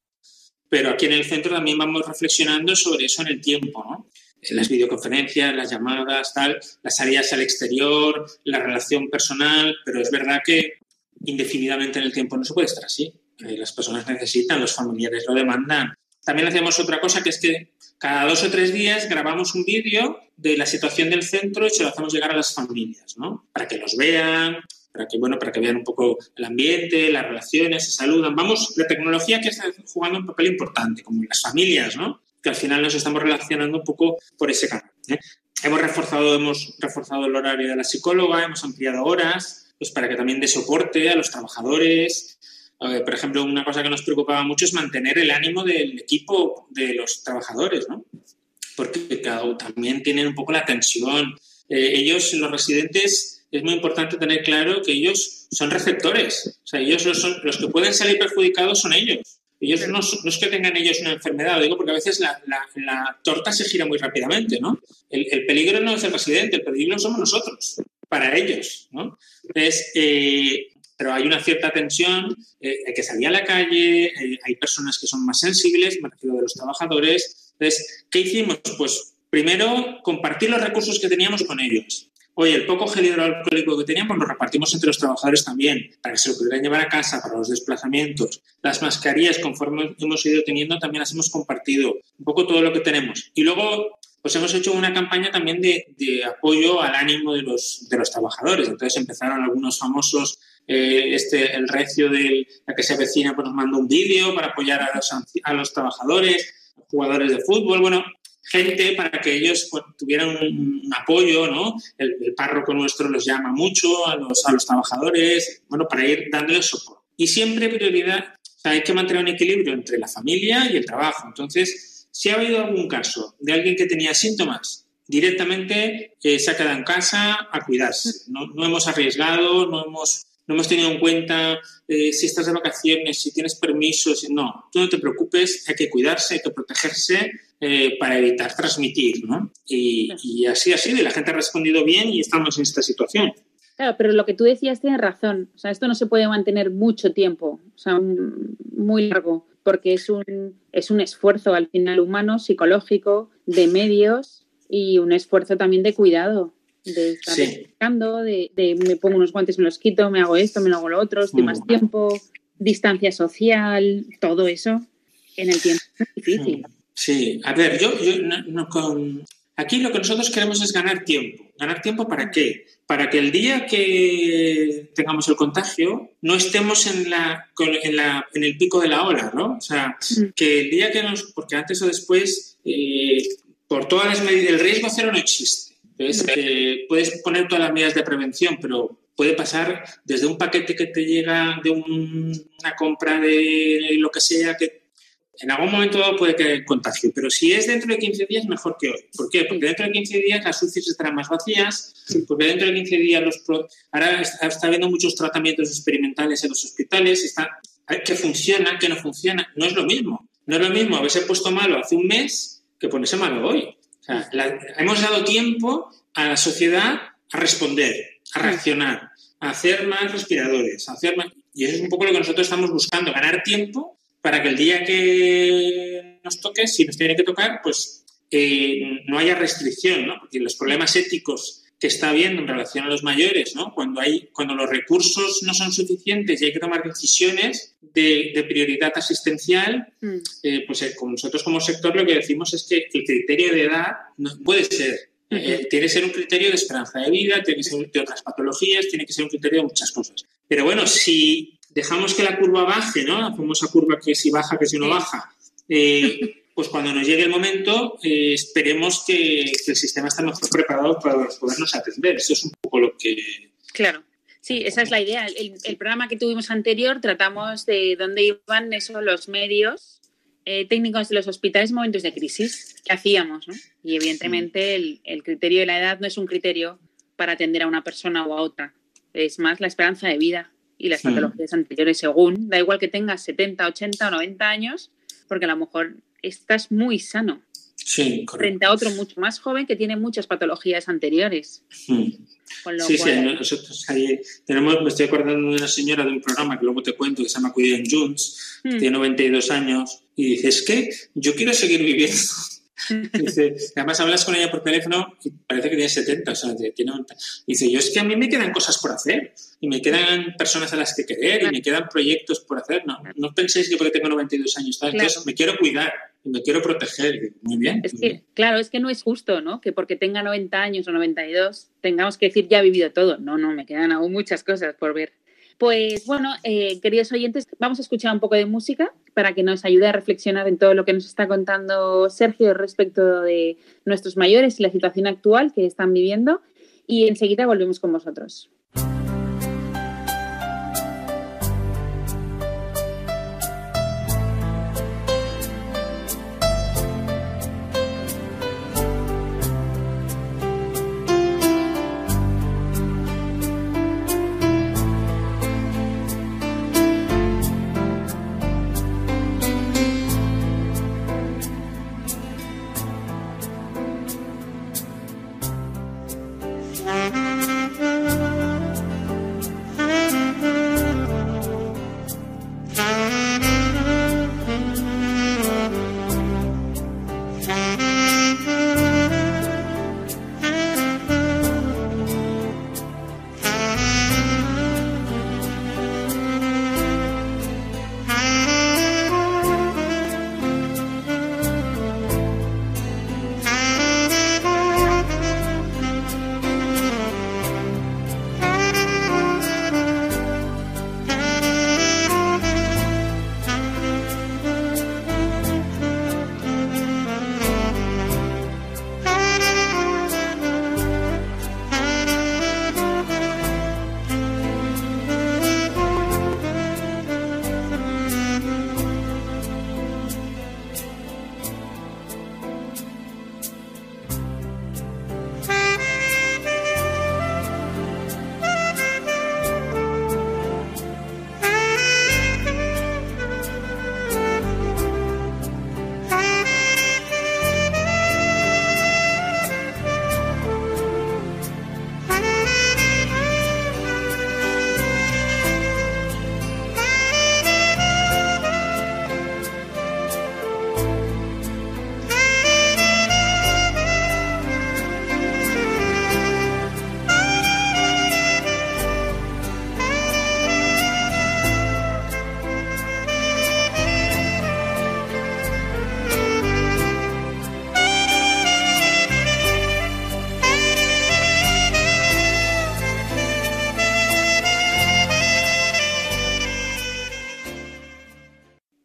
Speaker 2: pero aquí en el centro también vamos reflexionando sobre eso en el tiempo, ¿no? Las videoconferencias, las llamadas, tal, las salidas al exterior, la relación personal, pero es verdad que indefinidamente en el tiempo no se puede estar así. Eh, las personas necesitan, los familiares lo demandan. También hacemos otra cosa que es que cada dos o tres días grabamos un vídeo de la situación del centro y se lo hacemos llegar a las familias, ¿no? Para que los vean, para que, bueno, para que vean un poco el ambiente, las relaciones, se saludan. Vamos, la tecnología que está jugando un papel importante, como las familias, ¿no? Que al final nos estamos relacionando un poco por ese camino. ¿eh? Hemos reforzado, hemos reforzado el horario de la psicóloga, hemos ampliado horas, pues para que también dé soporte a los trabajadores, por ejemplo, una cosa que nos preocupaba mucho es mantener el ánimo del equipo de los trabajadores, ¿no? Porque también tienen un poco la tensión. Eh, ellos, los residentes, es muy importante tener claro que ellos son receptores. O sea, ellos son, los que pueden salir perjudicados son ellos. Ellos no, es que tengan ellos una enfermedad, lo digo porque a veces la, torta se gira muy rápidamente, ¿no? El, el, peligro no es el residente, el peligro somos nosotros, para ellos, ¿no? Entonces, eh, pero hay una cierta tensión, eh, hay que salir a la calle, eh, hay personas que son más sensibles, me refiero de los trabajadores. Entonces, ¿qué hicimos? Pues primero, compartir los recursos que teníamos con ellos. Oye, el poco gel hidroalcohólico que teníamos lo repartimos entre los trabajadores también, para que se lo pudieran llevar a casa para los desplazamientos. Las mascarillas, conforme hemos ido teniendo, también las hemos compartido. Un poco todo lo que tenemos. Y luego, pues hemos hecho una campaña también de, de apoyo al ánimo de los, de los trabajadores. Entonces empezaron algunos famosos eh, este, el recio de la que se avecina pues nos manda un vídeo para apoyar a los, a los trabajadores, jugadores de fútbol, bueno, gente para que ellos pues, tuvieran un, apoyo, ¿no? El, párroco nuestro los llama mucho a los, a los trabajadores, bueno, para ir dándoles soporte. Y siempre prioridad, o sea, hay que mantener un equilibrio entre la familia y el trabajo. Entonces, si ha habido algún caso de alguien que tenía síntomas, directamente eh, se ha quedado en casa a cuidarse. No, no hemos arriesgado, no hemos no hemos tenido en cuenta eh, si estás de vacaciones, si tienes permisos. No, tú no te preocupes, hay que cuidarse, hay que protegerse eh, para evitar transmitir, ¿no? Y, así ha sido, la gente ha respondido bien y estamos en esta situación.
Speaker 1: Claro, pero lo que tú decías tiene razón. O sea, esto no se puede mantener mucho tiempo, o sea, muy largo, porque es un, es un esfuerzo al final humano, psicológico, de medios y un esfuerzo también de cuidado de estar buscando, de, me pongo unos guantes, me los quito, me hago esto, me hago lo otro, estoy más tiempo, distancia social, todo eso en el tiempo es difícil. Mm.
Speaker 2: Sí, a ver, yo, no, con... aquí lo que nosotros queremos es ganar tiempo. ¿Ganar tiempo para qué? Para que el día que tengamos el contagio no estemos en, la, en, la, en el pico de la ola, ¿no? O sea, mm. que el día que nos... Porque antes o después, eh, por todas las medidas, el riesgo cero no existe. Eh, puedes poner todas las medidas de prevención, pero puede pasar desde un paquete que te llega de una compra de lo que sea, que en algún momento puede que contagio, pero si es dentro de 15 días, mejor que hoy. ¿Por qué? Porque dentro de 15 días las UCIs estarán más vacías, porque dentro de 15 días los... Ahora está, habiendo muchos tratamientos experimentales en los hospitales, está, que funciona, que no funciona, no es lo mismo. No es lo mismo haberse puesto malo hace un mes que ponerse malo hoy hemos dado tiempo a la sociedad a responder, a reaccionar, a hacer más respiradores, a hacer más... Y eso es un poco lo que nosotros estamos buscando, ganar tiempo para que el día que nos toque, si nos tiene que tocar, pues eh, no haya restricción, ¿no? Porque los problemas éticos que está habiendo en relación a los mayores, ¿no? Cuando, hay, cuando los recursos no son suficientes y hay que tomar decisiones de, prioridad asistencial, mm. eh, pues eh, como nosotros como sector lo que decimos es que el criterio de edad no puede ser. Eh, tiene que ser un criterio de esperanza de vida, tiene que ser de otras patologías, tiene que ser un criterio de muchas cosas. Pero bueno, si dejamos que la curva baje, ¿no? La famosa curva que si baja, que si no baja, pues cuando nos llegue el momento, esperemos que, el sistema esté mejor preparado para podernos atender. Eso es un poco lo que...
Speaker 1: Claro. Sí, esa es la idea. El, programa que tuvimos anterior tratamos de dónde iban esos los medios eh, técnicos de los hospitales en momentos de crisis. ¿Qué hacíamos? ¿no? Y evidentemente el, el, criterio de la edad no es un criterio para atender a una persona o a otra. Es más la esperanza de vida y las patologías anteriores según. Da igual que tengas 70, 80 o 90 años, porque a lo mejor estás muy sano.
Speaker 2: Sí,
Speaker 1: frente a otro mucho más joven que tiene muchas patologías anteriores.
Speaker 2: sí, sí, nosotros ahí tenemos, me estoy acordando de una señora de un programa que luego te cuento que se llama Cuiden Junts, tiene 92 años y dice, es que yo quiero seguir viviendo. Dice, además hablas con ella por teléfono y parece que tiene 70, o sea, tiene Dice, yo es que a mí me quedan cosas por hacer y me quedan personas a las que querer y me quedan proyectos por hacer. No, no penséis que porque tengo 92 años, tal, entonces me quiero cuidar y me quiero proteger. Muy bien.
Speaker 1: Es que, claro, es que no es justo, ¿no? Que porque tenga 90 años o 92 tengamos que decir ya he vivido todo. No, no, me quedan aún muchas cosas por ver. Pues bueno, eh, queridos oyentes, vamos a escuchar un poco de música para que nos ayude a reflexionar en todo lo que nos está contando Sergio respecto de nuestros mayores y la situación actual que están viviendo. Y enseguida volvemos con vosotros.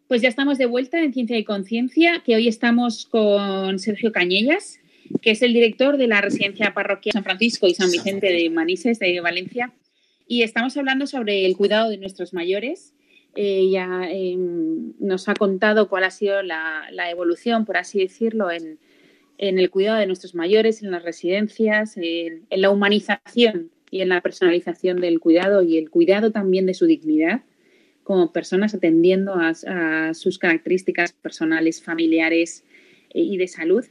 Speaker 1: Pues ya estamos de vuelta en Ciencia y Conciencia, que hoy estamos con Sergio Cañellas, que es el director de la Residencia Parroquial San Francisco y San Vicente de Manises, de Valencia. Y estamos hablando sobre el cuidado de nuestros mayores. Ya em, nos ha contado cuál ha sido la, evolución, por así decirlo, en, el cuidado de nuestros mayores, en las residencias, en la humanización y en la personalización del cuidado y el cuidado también de su dignidad como personas atendiendo a, sus características personales, familiares eh, y de salud.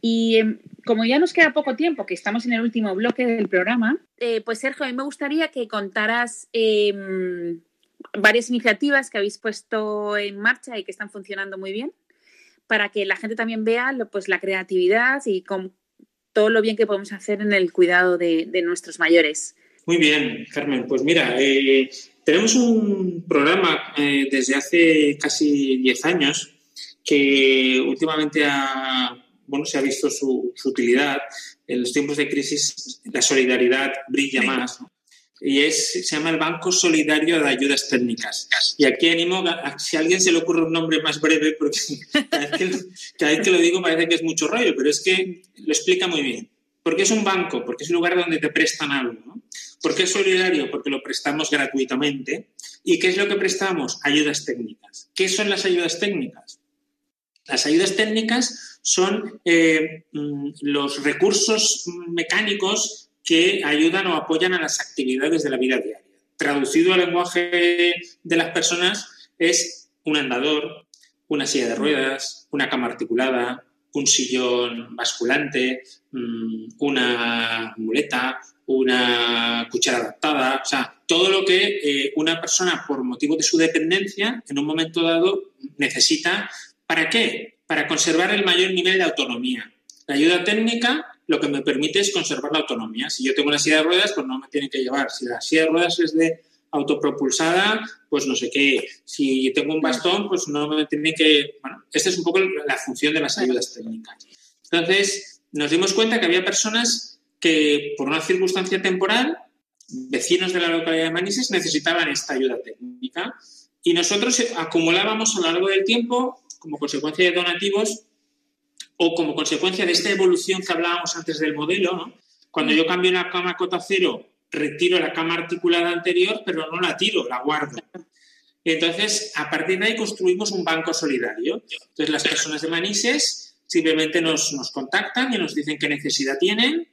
Speaker 1: Y em, como ya nos queda poco tiempo, que estamos en el último bloque del programa, eh, pues Sergio, a mí me gustaría que contaras em, varias iniciativas que habéis puesto en marcha y que están funcionando muy bien, para que la gente también vea pues, la creatividad y con todo lo bien que podemos hacer en el cuidado de, nuestros mayores.
Speaker 2: Muy bien, Carmen. Pues mira, eh, tenemos un programa eh, desde hace casi 10 años que últimamente ha, bueno, se ha visto su, utilidad. En los tiempos de crisis la solidaridad brilla más. Y es, se llama el Banco Solidario de Ayudas Técnicas. Y aquí animo, a, si a alguien se le ocurre un nombre más breve, porque [LAUGHS] cada vez, que, cada vez que lo digo parece que es mucho rollo, pero es que lo explica muy bien. Porque es un banco, porque es un lugar donde te prestan algo. ¿no? ¿Por qué es solidario? Porque lo prestamos gratuitamente. ¿Y qué es lo que prestamos? Ayudas técnicas. ¿Qué son las ayudas técnicas? Las ayudas técnicas son eh, mm, los recursos mecánicos que ayudan o apoyan a las actividades de la vida diaria. Traducido al lenguaje de las personas es un andador, una silla de ruedas, una cama articulada, un sillón basculante, mm, una muleta, una cuchara adaptada, o sea, todo lo que eh, una persona por motivo de su dependencia en un momento dado necesita. ¿Para qué? Para conservar el mayor nivel de autonomía. La ayuda técnica lo que me permite es conservar la autonomía. Si yo tengo una silla de ruedas, pues no me tiene que llevar. Si la silla de ruedas es de autopropulsada, pues no sé qué. Si tengo un bastón, pues no me tiene que... Bueno, esta es un poco la función de las ayudas técnicas. Entonces, nos dimos cuenta que había personas que, por una circunstancia temporal, vecinos de la localidad de Manises, necesitaban esta ayuda técnica. Y nosotros acumulábamos a lo largo del tiempo, como consecuencia de donativos, o como consecuencia de esta evolución que hablábamos antes del modelo, cuando yo cambio una cama cota cero retiro la cama articulada anterior, pero no la tiro, la guardo. Entonces, a partir de ahí construimos un banco solidario. Entonces, las personas de Manises simplemente nos, nos contactan y nos dicen qué necesidad tienen,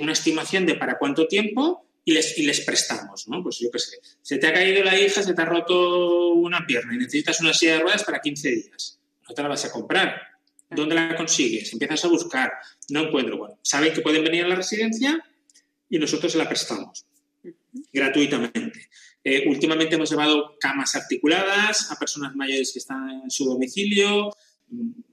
Speaker 2: una estimación de para cuánto tiempo y les, y les prestamos, ¿no? Pues yo qué sé, se te ha caído la hija, se te ha roto una pierna y necesitas una silla de ruedas para 15 días. No te la vas a comprar. ¿Dónde la consigues? Empiezas a buscar. No encuentro. Bueno, saben que pueden venir a la residencia y nosotros se la prestamos gratuitamente. Eh, últimamente hemos llevado camas articuladas a personas mayores que están en su domicilio,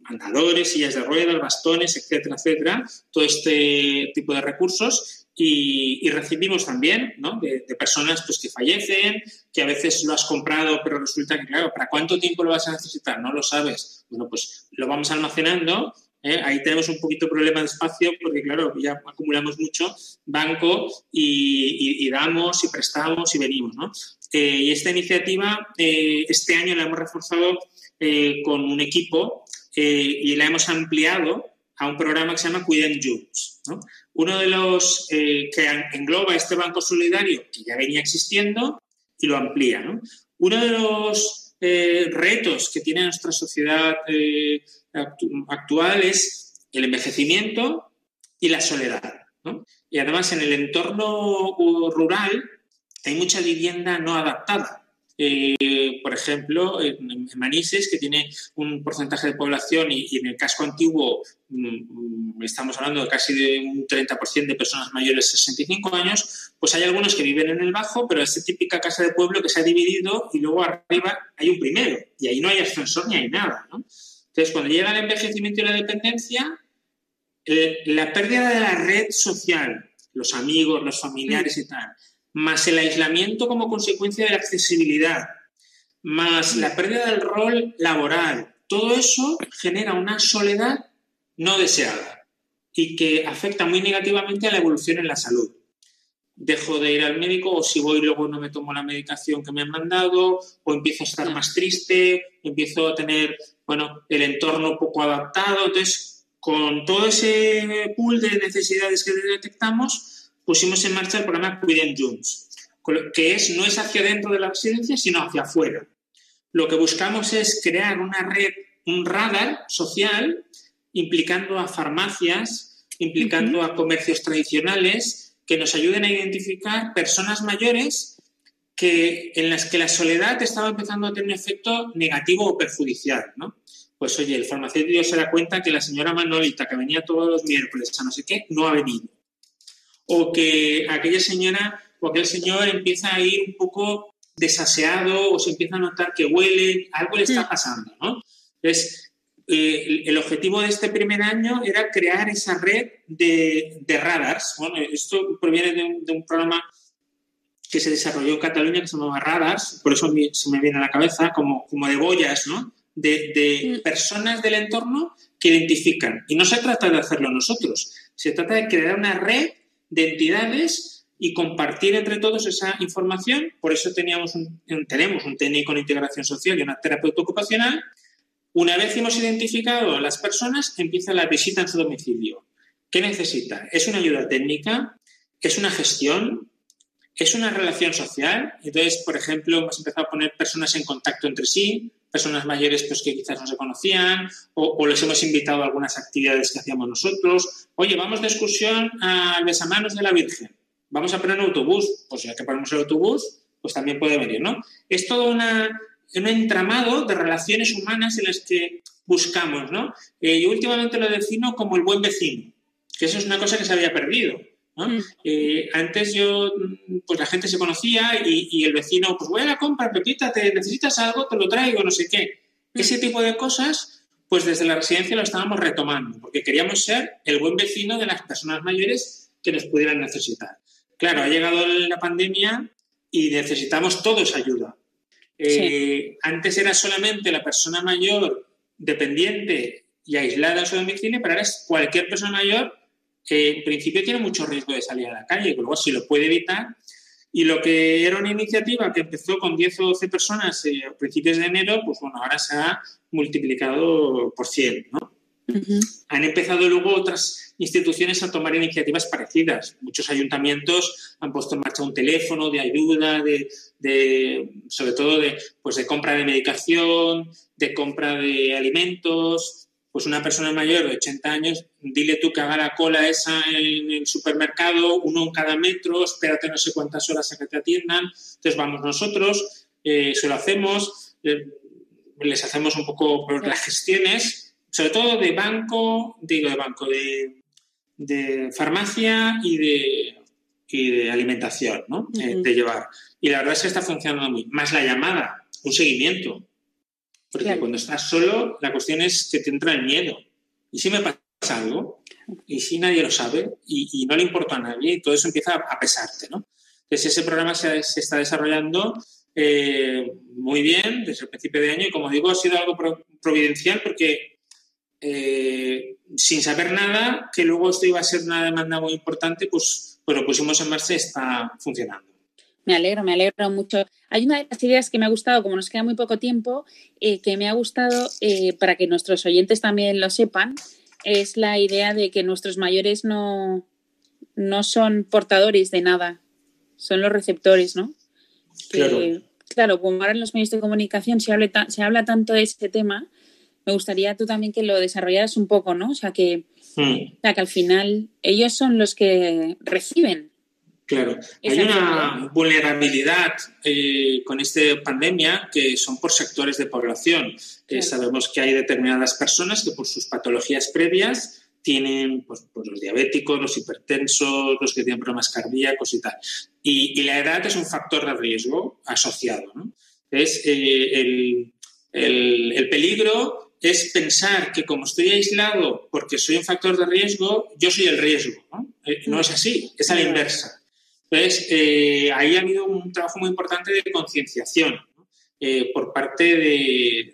Speaker 2: andadores, sillas de ruedas, bastones, etcétera, etcétera, todo este tipo de recursos. Y, recibimos también de, personas pues, que fallecen, que a veces lo has comprado, pero resulta que, claro, ¿para cuánto tiempo lo vas a necesitar? No lo sabes. Bueno, pues lo vamos almacenando ¿eh? Ahí tenemos un poquito problema de espacio porque, claro, ya acumulamos mucho banco y, damos y prestamos y venimos. ¿no? Eh, y esta iniciativa eh, este año la hemos reforzado con un equipo y la hemos ampliado a un programa que se llama Cuiden Junts. ¿no? Uno de los que engloba este banco solidario que ya venía existiendo y lo amplía. ¿no? Uno de los retos que tiene nuestra sociedad actual es el envejecimiento y la soledad. Y además en el entorno rural hay mucha vivienda no adaptada. Eh, por ejemplo, en, Manises, que tiene un porcentaje de población y, en el casco antiguo mm, mm, estamos hablando de casi de un 30% de personas mayores de 65 años, pues hay algunos que viven en el bajo, pero es típica casa de pueblo que se ha dividido y luego arriba hay un primero y ahí no hay ascensor ni hay nada. ¿no? Entonces, cuando llega el envejecimiento y la dependencia, la pérdida de la red social, los amigos, los familiares y tal, más el aislamiento como consecuencia de la accesibilidad, más la pérdida del rol laboral, todo eso genera una soledad no deseada y que afecta muy negativamente a la evolución en la salud. Dejo de ir al médico o si voy luego no me tomo la medicación que me han mandado o empiezo a estar más triste, empiezo a tener bueno, el entorno poco adaptado. Entonces, con todo ese pool de necesidades que detectamos, pusimos en marcha el programa Cuiden Junts, que es, no es hacia dentro de la residencia, sino hacia afuera. Lo que buscamos es crear una red, un radar social, implicando a farmacias, implicando a comercios tradicionales, que nos ayuden a identificar personas mayores que, en las que la soledad estaba empezando a tener un efecto negativo o perjudicial, ¿no? Pues oye, el farmacéutico se da cuenta que la señora Manolita, que venía todos los miércoles a no sé qué, no ha venido. O que aquella señora o aquel señor empieza a ir un poco desaseado o se empieza a notar que huele, algo le está pasando, ¿no? Entonces, eh, el objetivo de este primer año era crear esa red de, radars. Bueno, esto proviene de un, de un programa que se desarrolló en Cataluña que se llama Radars, por eso se me viene a la cabeza como, como de boyas, ¿no? De, mm. personas del entorno que identifican. Y no se trata de hacerlo nosotros, se trata de crear una red de entidades y compartir entre todos esa información. Por eso teníamos tenemos un técnico en integración social y una terapeuta ocupacional. Una vez hemos identificado a las personas, empieza la visita en su domicilio. ¿Qué necesita? ¿Es una ayuda técnica? ¿Es una gestión? Es una relación social. Entonces, por ejemplo, hemos empezado a poner personas en contacto entre sí, personas mayores pues, que quizás no se conocían, o, les hemos invitado a algunas actividades que hacíamos nosotros. Oye, vamos de excursión al besamanos de la Virgen. Vamos a poner un autobús. Pues ya que ponemos el autobús, pues también puede venir, ¿no? Es todo una, un entramado de relaciones humanas en las que buscamos, ¿no? Eh, yo últimamente lo defino como el buen vecino, que eso es una cosa que se había perdido. ¿No? Mm. Eh, antes yo, pues la gente se conocía y, el vecino, pues voy a la compra, Pepita, te necesitas algo, te lo traigo, no sé qué. Mm. Ese tipo de cosas, pues desde la residencia lo estábamos retomando, porque queríamos ser el buen vecino de las personas mayores que nos pudieran necesitar. Claro, ha llegado la pandemia y necesitamos todos ayuda. Eh, antes era solamente la persona mayor dependiente y aislada en su domicilio, pero ahora es cualquier persona mayor que en principio tiene mucho riesgo de salir a la calle, luego si lo puede evitar. Y lo que era una iniciativa que empezó con 10 o 12 personas eh, a principios de enero, pues bueno, ahora se ha multiplicado por 100, ¿no? Han empezado luego otras instituciones a tomar iniciativas parecidas. Muchos ayuntamientos han puesto en marcha un teléfono de ayuda, de, sobre todo de, pues de compra de medicación, de compra de alimentos. Pues una persona mayor de 80 años, dile tú que haga la cola esa en el supermercado, uno en cada metro, espérate no sé cuántas horas a que te atiendan. Entonces vamos nosotros, eh, se lo hacemos, eh, les hacemos un poco las gestiones sobre todo de banco, digo de banco, de, farmacia y de, de alimentación, ¿no? Eh, de llevar. Y la verdad es que está funcionando muy. Más la llamada, un seguimiento. Porque cuando estás solo, la cuestión es que te entra el miedo. ¿Y si me pasa algo? ¿Y si nadie lo sabe? Y, no le importa a nadie, y todo eso empieza a pesarte, ¿no? Entonces, ese programa se, está desarrollando eh, muy bien desde el principio de año y, como digo, ha sido algo providencial porque eh, sin saber nada, que luego esto iba a ser una demanda muy importante, pues, pues lo pusimos en marcha y está funcionando.
Speaker 1: Me alegro, me alegro mucho. Hay una de las ideas que me ha gustado, como nos queda muy poco tiempo, eh, que me ha gustado eh, para que nuestros oyentes también lo sepan, es la idea de que nuestros mayores no, no son portadores de nada, son los receptores, ¿no? claro. claro, como ahora en los medios de comunicación se habla, se habla tanto de este tema, me gustaría tú también que lo desarrollaras un poco, ¿no? O sea, que, hmm. que al final ellos son los que reciben.
Speaker 2: Claro, hay una vulnerabilidad eh, con esta pandemia que son por sectores de población. sabemos que hay determinadas personas que por sus patologías previas tienen pues, pues, los diabéticos, los hipertensos, los que tienen problemas cardíacos y tal. Y, la edad es un factor de riesgo asociado. ¿no? Es eh, el, el, el, peligro es pensar que como estoy aislado porque soy un factor de riesgo, yo soy el riesgo. No, eh, es así, es a la inversa. Entonces, eh, ahí ha habido un trabajo muy importante de concienciación eh, por parte de,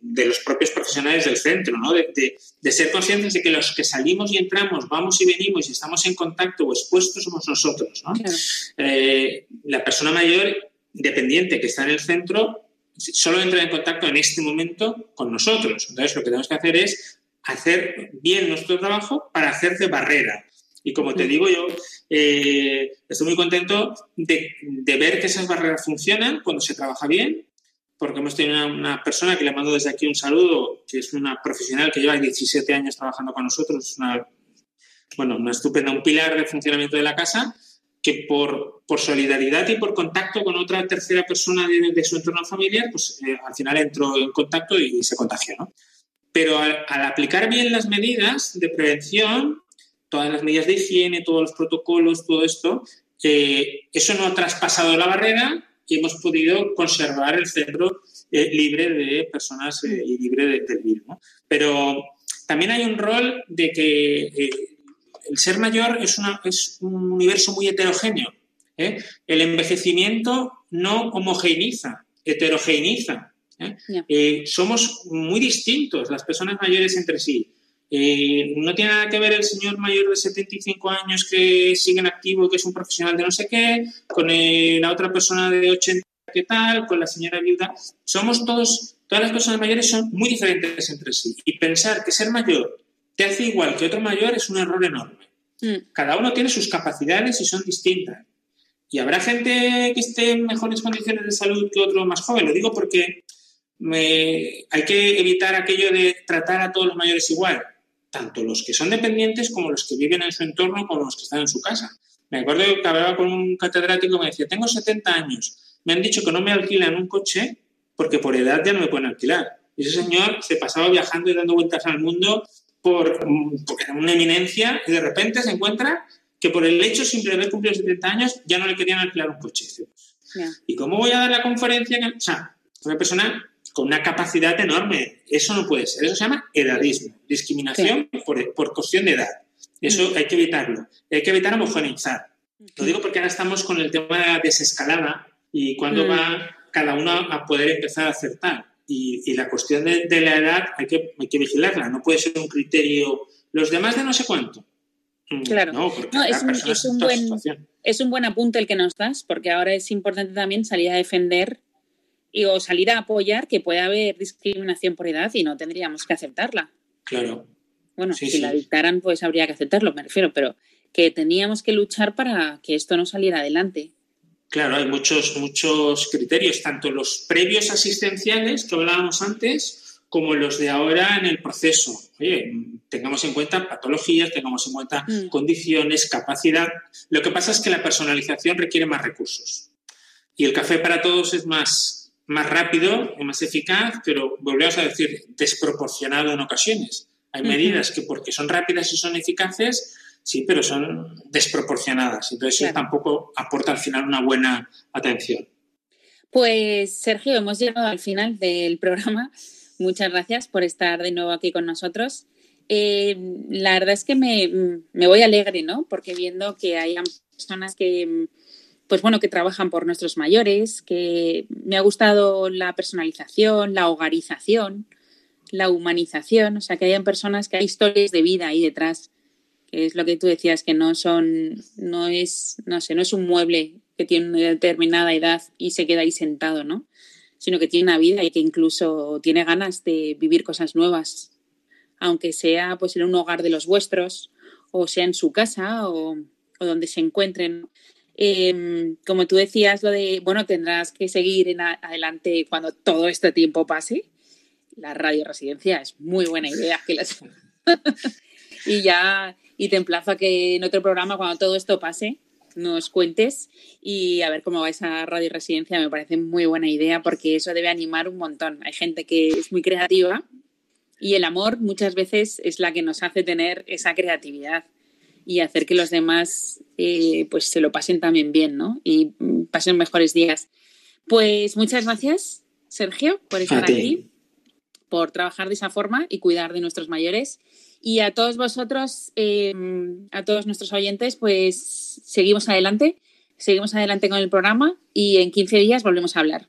Speaker 2: de, los propios profesionales del centro, ¿no? de, ser conscientes de que los que salimos y entramos, vamos y venimos y estamos en contacto o expuestos somos nosotros. ¿no? la persona mayor dependiente que está en el centro solo entra en contacto en este momento con nosotros. Entonces, lo que tenemos que hacer es hacer bien nuestro trabajo para hacer de barrera. Y como te digo yo, eh, estoy muy contento de, ver que esas barreras funcionan cuando se trabaja bien, porque hemos tenido una, persona que le mando desde aquí un saludo, que es una profesional que lleva 17 años trabajando con nosotros, una, bueno, una estupenda, un pilar de funcionamiento de la casa, que por, por, solidaridad y por contacto con otra tercera persona de, su entorno familiar, pues eh, al final entró en contacto y, se contagió. ¿no? Pero al, aplicar bien las medidas de prevención, todas las medidas de higiene, todos los protocolos, todo esto, eh, eso no ha traspasado la barrera y hemos podido conservar el centro eh, libre de personas y libre de, del virus. ¿no? Pero también hay un rol de que el ser mayor es, una, es un universo muy heterogéneo. ¿eh? El envejecimiento no homogeneiza, heterogeneiza. ¿eh? Eh, somos muy distintos las personas mayores entre sí. No tiene nada que ver el señor mayor de 75 años que sigue en activo, que es un profesional de no sé qué, con la otra persona de 80 que tal, con la señora viuda. Somos todos, todas las personas mayores son muy diferentes entre sí. Y pensar que ser mayor te hace igual que otro mayor es un error enorme. Mm. Cada uno tiene sus capacidades y son distintas. Y habrá gente que esté en mejores condiciones de salud que otro más joven. Lo digo porque hay que evitar aquello de tratar a todos los mayores igual, tanto los que son dependientes como los que viven en su entorno como los que están en su casa. Me acuerdo que hablaba con un catedrático que me decía, tengo 70 años, me han dicho que no me alquilan un coche porque por edad ya no me pueden alquilar. Y ese señor se pasaba viajando y dando vueltas al mundo por, porque era una eminencia y de repente se encuentra que por el hecho simple de haber cumplido 70 años ya no le querían alquilar un coche. ¿Y cómo voy a dar la conferencia? O sea, una persona con una capacidad enorme. Eso no puede ser. Eso se llama edadismo, discriminación por, por, cuestión de edad. Eso hay que evitarlo. Hay que evitar homogeneizar. Lo digo porque ahora estamos con el tema de la desescalada y cuando mm. va cada uno a poder empezar a acertar. Y, la cuestión de, de, la edad hay que, hay que vigilarla. No puede ser un criterio. Los demás de no sé cuánto
Speaker 1: Mm, claro, no, es, un, buen, es un buen apunte el que nos das, porque ahora es importante también salir a defender y, o salir a apoyar que puede haber discriminación por edad y no tendríamos que aceptarla.
Speaker 2: Claro.
Speaker 1: Bueno, si la dictaran, pues habría que aceptarlo, me refiero, pero que teníamos que luchar para que esto no saliera adelante.
Speaker 2: Claro, hay muchos, muchos criterios, tanto los previos asistenciales que hablábamos antes, como los de ahora en el proceso. Oye, tengamos en cuenta patologías, tengamos en cuenta mm. condiciones, capacidad. Lo que pasa es que la personalización requiere más recursos. Y el café para todos es más, más rápido y más eficaz, pero volvemos a decir, desproporcionado en ocasiones. Hay medidas que porque son rápidas y son eficaces, sí, pero son desproporcionadas. Entonces eso tampoco aporta al final una buena atención.
Speaker 1: Pues Sergio, hemos llegado al final del programa. Muchas gracias por estar de nuevo aquí con nosotros. Eh, la verdad es que me, voy alegre, ¿no? Porque viendo que hay personas que, pues bueno, que trabajan por nuestros mayores, que me ha gustado la personalización, la hogarización, la humanización, o sea, que hayan personas que hay historias de vida ahí detrás, que es lo que tú decías, que no son, no es, no sé, no es un mueble que tiene una determinada edad y se queda ahí sentado, ¿no? sino que tiene una vida y que incluso tiene ganas de vivir cosas nuevas, aunque sea pues en un hogar de los vuestros, o sea en su casa o, donde se encuentren. Em, como tú decías, lo de, bueno, tendrás que seguir en adelante cuando todo este tiempo pase. La radio residencia es muy buena idea que las... [LAUGHS] y ya, y te emplazo a que en otro programa, cuando todo esto pase, nos cuentes y a ver cómo va esa radio residencia. Me parece muy buena idea porque eso debe animar un montón. Hay gente que es muy creativa y el amor muchas veces es la que nos hace tener esa creatividad y hacer que los demás eh, pues se lo pasen también bien, ¿no? Y pasen mejores días. Pues muchas gracias, Sergio, por estar aquí, por trabajar de esa forma y cuidar de nuestros mayores. Y a todos vosotros, em, a todos nuestros oyentes, pues seguimos adelante, seguimos adelante con el programa y en 15 días volvemos a hablar.